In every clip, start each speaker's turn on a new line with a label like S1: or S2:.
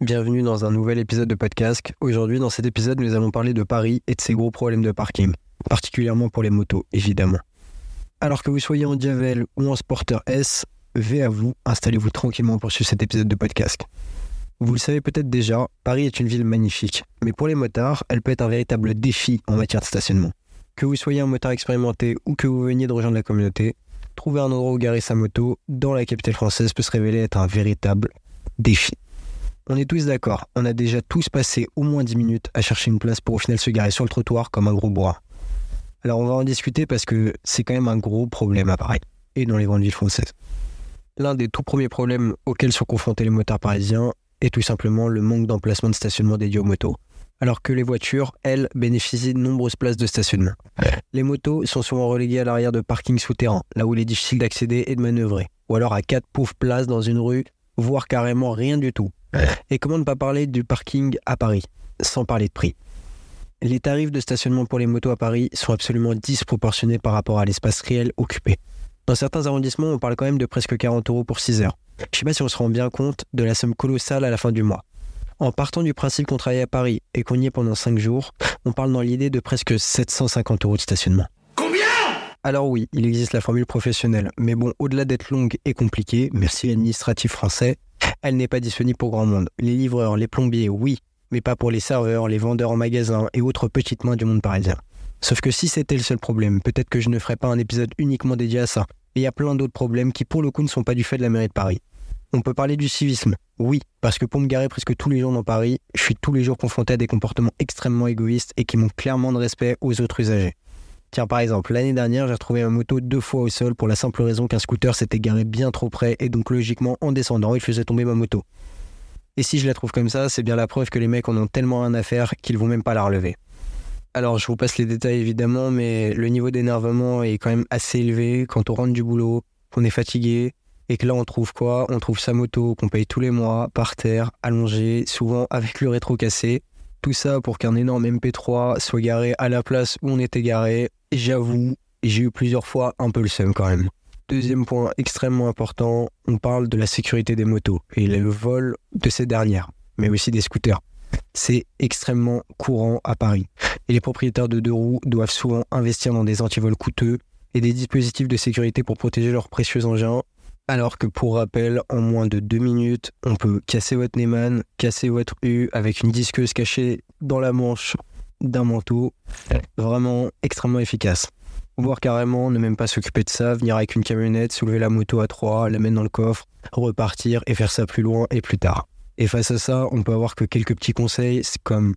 S1: bienvenue dans un nouvel épisode de podcast. Aujourd'hui, dans cet épisode, nous allons parler de Paris et de ses gros problèmes de parking, particulièrement pour les motos, évidemment. Alors que vous soyez en Diavel ou en Sporter S, V à vous, installez-vous tranquillement pour suivre cet épisode de podcast. Vous le savez peut-être déjà, Paris est une ville magnifique, mais pour les motards, elle peut être un véritable défi en matière de stationnement. Que vous soyez un motard expérimenté ou que vous veniez de rejoindre la communauté, trouver un endroit où garer sa moto dans la capitale française peut se révéler être un véritable défi. On est tous d'accord, on a déjà tous passé au moins 10 minutes à chercher une place pour au final se garer sur le trottoir comme un gros bois. Alors on va en discuter parce que c'est quand même un gros problème à Paris et dans les grandes villes françaises. L'un des tout premiers problèmes auxquels sont confrontés les motards parisiens est tout simplement le manque d'emplacement de stationnement dédié aux motos. Alors que les voitures, elles, bénéficient de nombreuses places de stationnement. Les motos sont souvent reléguées à l'arrière de parkings souterrains, là où il est difficile d'accéder et de manœuvrer. Ou alors à quatre pauvres places dans une rue, voire carrément rien du tout. Et comment ne pas parler du parking à Paris, sans parler de prix? Les tarifs de stationnement pour les motos à Paris sont absolument disproportionnés par rapport à l'espace réel occupé. Dans certains arrondissements, on parle quand même de presque 40 euros pour 6 heures. Je sais pas si on se rend bien compte de la somme colossale à la fin du mois. En partant du principe qu'on travaille à Paris et qu'on y est pendant 5 jours, on parle dans l'idée de presque 750 euros de stationnement.
S2: Combien
S1: Alors oui, il existe la formule professionnelle, mais bon, au-delà d'être longue et compliquée, merci l'administratif français, elle n'est pas disponible pour grand monde. Les livreurs, les plombiers, oui, mais pas pour les serveurs, les vendeurs en magasin et autres petites mains du monde parisien. Sauf que si c'était le seul problème, peut-être que je ne ferais pas un épisode uniquement dédié à ça. Mais il y a plein d'autres problèmes qui pour le coup ne sont pas du fait de la mairie de Paris. On peut parler du civisme, oui, parce que pour me garer presque tous les jours dans Paris, je suis tous les jours confronté à des comportements extrêmement égoïstes et qui manquent clairement de respect aux autres usagers. Tiens, par exemple, l'année dernière, j'ai retrouvé ma moto deux fois au sol pour la simple raison qu'un scooter s'était garé bien trop près et donc logiquement, en descendant, il faisait tomber ma moto. Et si je la trouve comme ça, c'est bien la preuve que les mecs en ont tellement rien à faire qu'ils vont même pas la relever. Alors, je vous passe les détails évidemment, mais le niveau d'énervement est quand même assez élevé quand on rentre du boulot, qu'on est fatigué, et que là, on trouve quoi? On trouve sa moto qu'on paye tous les mois, par terre, allongée, souvent avec le rétro cassé. Tout ça pour qu'un énorme MP3 soit garé à la place où on était garé. J'avoue, j'ai eu plusieurs fois un peu le seum quand même. Deuxième point extrêmement important, on parle de la sécurité des motos et le vol de ces dernières, mais aussi des scooters. C'est extrêmement courant à Paris. Et les propriétaires de deux roues doivent souvent investir dans des antivols coûteux et des dispositifs de sécurité pour protéger leurs précieux engins. Alors que pour rappel, en moins de deux minutes, on peut casser votre Neyman, casser votre U avec une disqueuse cachée dans la manche d'un manteau. Vraiment extrêmement efficace. Voire carrément ne même pas s'occuper de ça, venir avec une camionnette, soulever la moto à trois, la mettre dans le coffre, repartir et faire ça plus loin et plus tard. Et face à ça, on peut avoir que quelques petits conseils, comme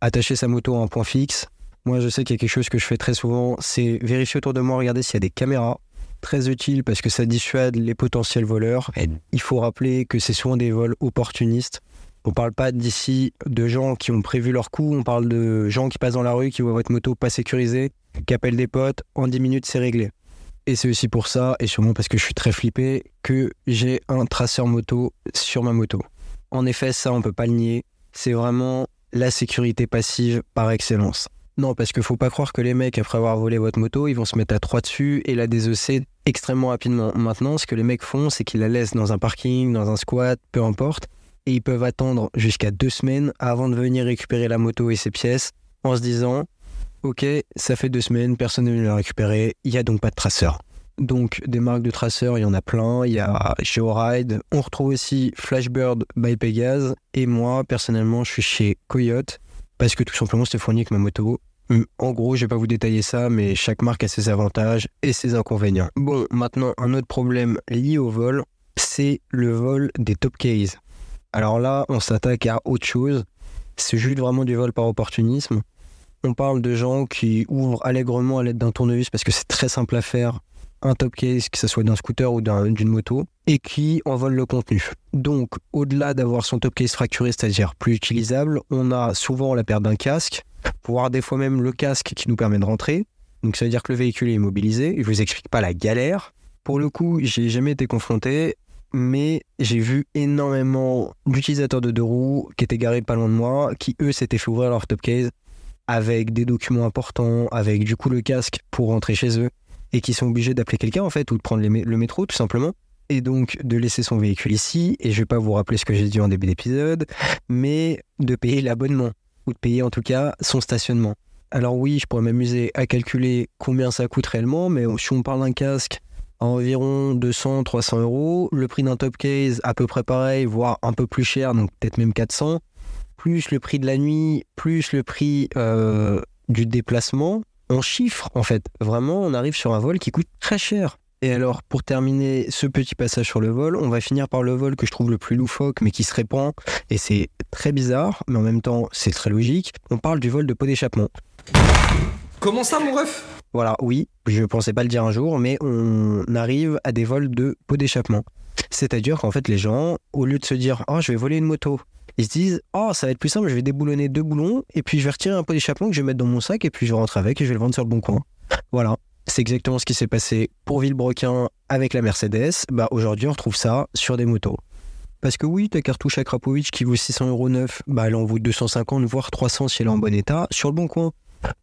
S1: attacher sa moto à un point fixe. Moi, je sais qu'il y a quelque chose que je fais très souvent, c'est vérifier autour de moi, regarder s'il y a des caméras. Très utile parce que ça dissuade les potentiels voleurs. Il faut rappeler que c'est souvent des vols opportunistes. On parle pas d'ici de gens qui ont prévu leur coup, on parle de gens qui passent dans la rue, qui voient votre moto pas sécurisée, qui appellent des potes, en 10 minutes c'est réglé. Et c'est aussi pour ça, et sûrement parce que je suis très flippé, que j'ai un traceur moto sur ma moto. En effet, ça on peut pas le nier, c'est vraiment la sécurité passive par excellence. Non, parce qu'il faut pas croire que les mecs, après avoir volé votre moto, ils vont se mettre à trois dessus et la désocer extrêmement rapidement. Maintenant, ce que les mecs font, c'est qu'ils la laissent dans un parking, dans un squat, peu importe, et ils peuvent attendre jusqu'à deux semaines avant de venir récupérer la moto et ses pièces en se disant Ok, ça fait deux semaines, personne n'est venu la récupérer, il n'y a donc pas de traceur. Donc, des marques de traceurs, il y en a plein. Il y a Georide. On retrouve aussi Flashbird by Pegase. Et moi, personnellement, je suis chez Coyote parce que tout simplement, c'était fourni avec ma moto. Hum, en gros, je vais pas vous détailler ça, mais chaque marque a ses avantages et ses inconvénients. Bon, maintenant, un autre problème lié au vol, c'est le vol des top cases. Alors là, on s'attaque à autre chose. C'est juste vraiment du vol par opportunisme. On parle de gens qui ouvrent allègrement à l'aide d'un tournevis parce que c'est très simple à faire un top case, que ce soit d'un scooter ou d'une moto, et qui en volent le contenu. Donc, au-delà d'avoir son top case fracturé, c'est-à-dire plus utilisable, on a souvent la perte d'un casque, voire des fois même le casque qui nous permet de rentrer. Donc, ça veut dire que le véhicule est immobilisé. Je vous explique pas la galère. Pour le coup, j'ai jamais été confronté, mais j'ai vu énormément d'utilisateurs de deux roues qui étaient garés pas loin de moi, qui eux s'étaient fait ouvrir leur top case avec des documents importants, avec du coup le casque pour rentrer chez eux et qui sont obligés d'appeler quelqu'un en fait ou de prendre le métro tout simplement et donc de laisser son véhicule ici, et je vais pas vous rappeler ce que j'ai dit en début d'épisode, mais de payer l'abonnement, ou de payer en tout cas son stationnement. Alors oui, je pourrais m'amuser à calculer combien ça coûte réellement, mais si on parle d'un casque environ 200, 300 euros, le prix d'un top case à peu près pareil, voire un peu plus cher, donc peut-être même 400, plus le prix de la nuit, plus le prix euh, du déplacement, on chiffre en fait. Vraiment, on arrive sur un vol qui coûte très cher. Et alors, pour terminer ce petit passage sur le vol, on va finir par le vol que je trouve le plus loufoque, mais qui se répand. Et c'est très bizarre, mais en même temps, c'est très logique. On parle du vol de pot d'échappement.
S2: Comment ça, mon ref?
S1: Voilà, oui, je pensais pas le dire un jour, mais on arrive à des vols de pot d'échappement. C'est-à-dire qu'en fait, les gens, au lieu de se dire Oh, je vais voler une moto, ils se disent Oh, ça va être plus simple, je vais déboulonner deux boulons, et puis je vais retirer un pot d'échappement que je vais mettre dans mon sac, et puis je vais rentrer avec, et je vais le vendre sur le bon coin. Voilà. C'est exactement ce qui s'est passé pour Villebrequin avec la Mercedes. Bah, aujourd'hui, on retrouve ça sur des motos. Parce que oui, ta cartouche à Krapovic qui vaut 600 euros neuf, bah, elle en vaut 250, voire 300 si elle est en bon état, sur le bon coin.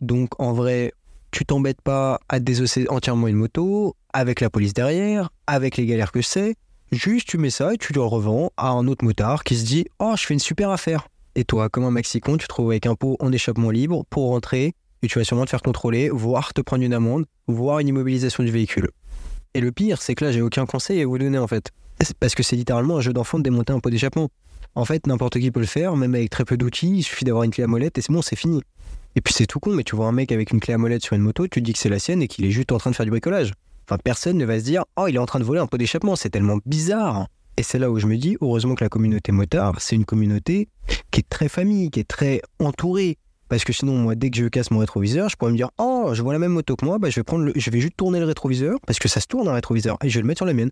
S1: Donc en vrai, tu t'embêtes pas à désosser entièrement une moto, avec la police derrière, avec les galères que c'est. Juste, tu mets ça et tu le revends à un autre motard qui se dit Oh, je fais une super affaire. Et toi, comme un maxicon, tu te trouves avec un pot en échappement libre pour rentrer et tu vas sûrement te faire contrôler, voire te prendre une amende, voire une immobilisation du véhicule. Et le pire, c'est que là, j'ai aucun conseil à vous donner en fait. Parce que c'est littéralement un jeu d'enfant de démonter un pot d'échappement. En fait, n'importe qui peut le faire, même avec très peu d'outils, il suffit d'avoir une clé à molette et c'est bon, c'est fini. Et puis c'est tout con, mais tu vois un mec avec une clé à molette sur une moto, tu dis que c'est la sienne et qu'il est juste en train de faire du bricolage. Enfin, personne ne va se dire Oh, il est en train de voler un pot d'échappement, c'est tellement bizarre. Et c'est là où je me dis Heureusement que la communauté motard, c'est une communauté qui est très famille, qui est très entourée. Parce que sinon, moi, dès que je casse mon rétroviseur, je pourrais me dire Oh, je vois la même moto que moi, bah, je, vais prendre je vais juste tourner le rétroviseur, parce que ça se tourne un rétroviseur, et je vais le mettre sur la mienne.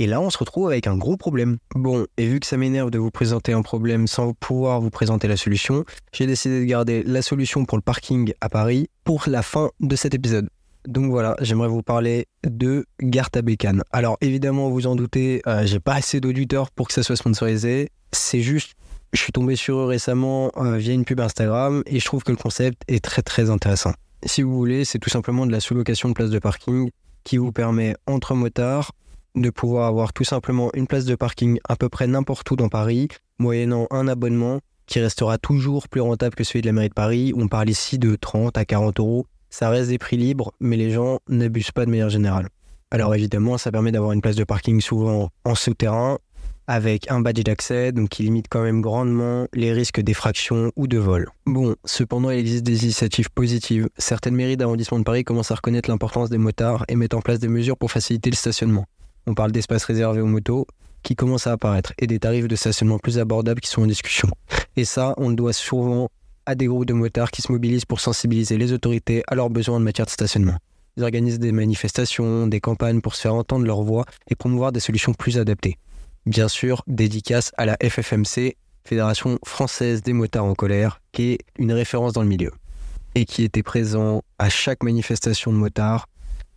S1: Et là, on se retrouve avec un gros problème. Bon, et vu que ça m'énerve de vous présenter un problème sans pouvoir vous présenter la solution, j'ai décidé de garder la solution pour le parking à Paris pour la fin de cet épisode. Donc voilà, j'aimerais vous parler de Garta Bécane. Alors évidemment, vous en doutez, euh, j'ai pas assez d'auditeurs pour que ça soit sponsorisé. C'est juste, je suis tombé sur eux récemment euh, via une pub Instagram et je trouve que le concept est très très intéressant. Si vous voulez, c'est tout simplement de la sous-location de places de parking qui vous permet entre motards de pouvoir avoir tout simplement une place de parking à peu près n'importe où dans Paris, moyennant un abonnement qui restera toujours plus rentable que celui de la mairie de Paris. On parle ici de 30 à 40 euros. Ça reste des prix libres, mais les gens n'abusent pas de manière générale. Alors évidemment, ça permet d'avoir une place de parking souvent en souterrain, avec un badge d'accès, donc qui limite quand même grandement les risques d'effraction ou de vol. Bon, cependant, il existe des initiatives positives. Certaines mairies d'arrondissement de Paris commencent à reconnaître l'importance des motards et mettent en place des mesures pour faciliter le stationnement. On parle d'espaces réservés aux motos qui commencent à apparaître et des tarifs de stationnement plus abordables qui sont en discussion. Et ça, on le doit souvent à des groupes de motards qui se mobilisent pour sensibiliser les autorités à leurs besoins en matière de stationnement. Ils organisent des manifestations, des campagnes pour se faire entendre leur voix et promouvoir des solutions plus adaptées. Bien sûr, dédicace à la FFMC, Fédération française des motards en colère, qui est une référence dans le milieu et qui était présent à chaque manifestation de motards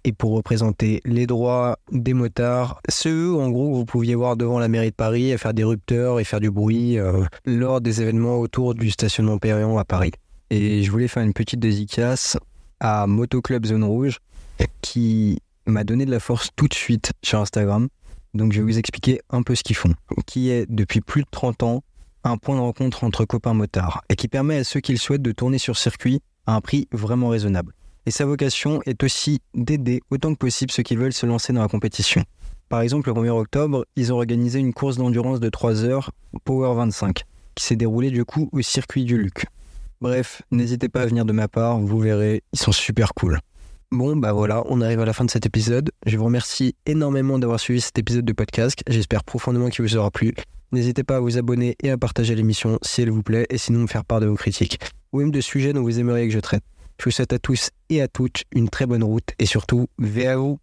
S1: et pour représenter les droits des motards, ceux en gros vous pouviez voir devant la mairie de Paris à faire des rupteurs et faire du bruit euh, lors des événements autour du stationnement Périon à Paris. Et je voulais faire une petite dédicace à Motoclub Zone Rouge qui m'a donné de la force tout de suite sur Instagram. Donc je vais vous expliquer un peu ce qu'ils font. Qui est depuis plus de 30 ans un point de rencontre entre copains motards et qui permet à ceux qui le souhaitent de tourner sur circuit à un prix vraiment raisonnable et sa vocation est aussi d'aider autant que possible ceux qui veulent se lancer dans la compétition. Par exemple, le 1er octobre, ils ont organisé une course d'endurance de 3 heures, Power 25, qui s'est déroulée du coup au circuit du Luc. Bref, n'hésitez pas à venir de ma part, vous verrez, ils sont super cool. Bon, bah voilà, on arrive à la fin de cet épisode. Je vous remercie énormément d'avoir suivi cet épisode de podcast. J'espère profondément qu'il vous aura plu. N'hésitez pas à vous abonner et à partager l'émission si elle vous plaît et sinon me faire part de vos critiques ou même de sujets dont vous aimeriez que je traite. Je vous souhaite à tous et à toutes une très bonne route et surtout, à vous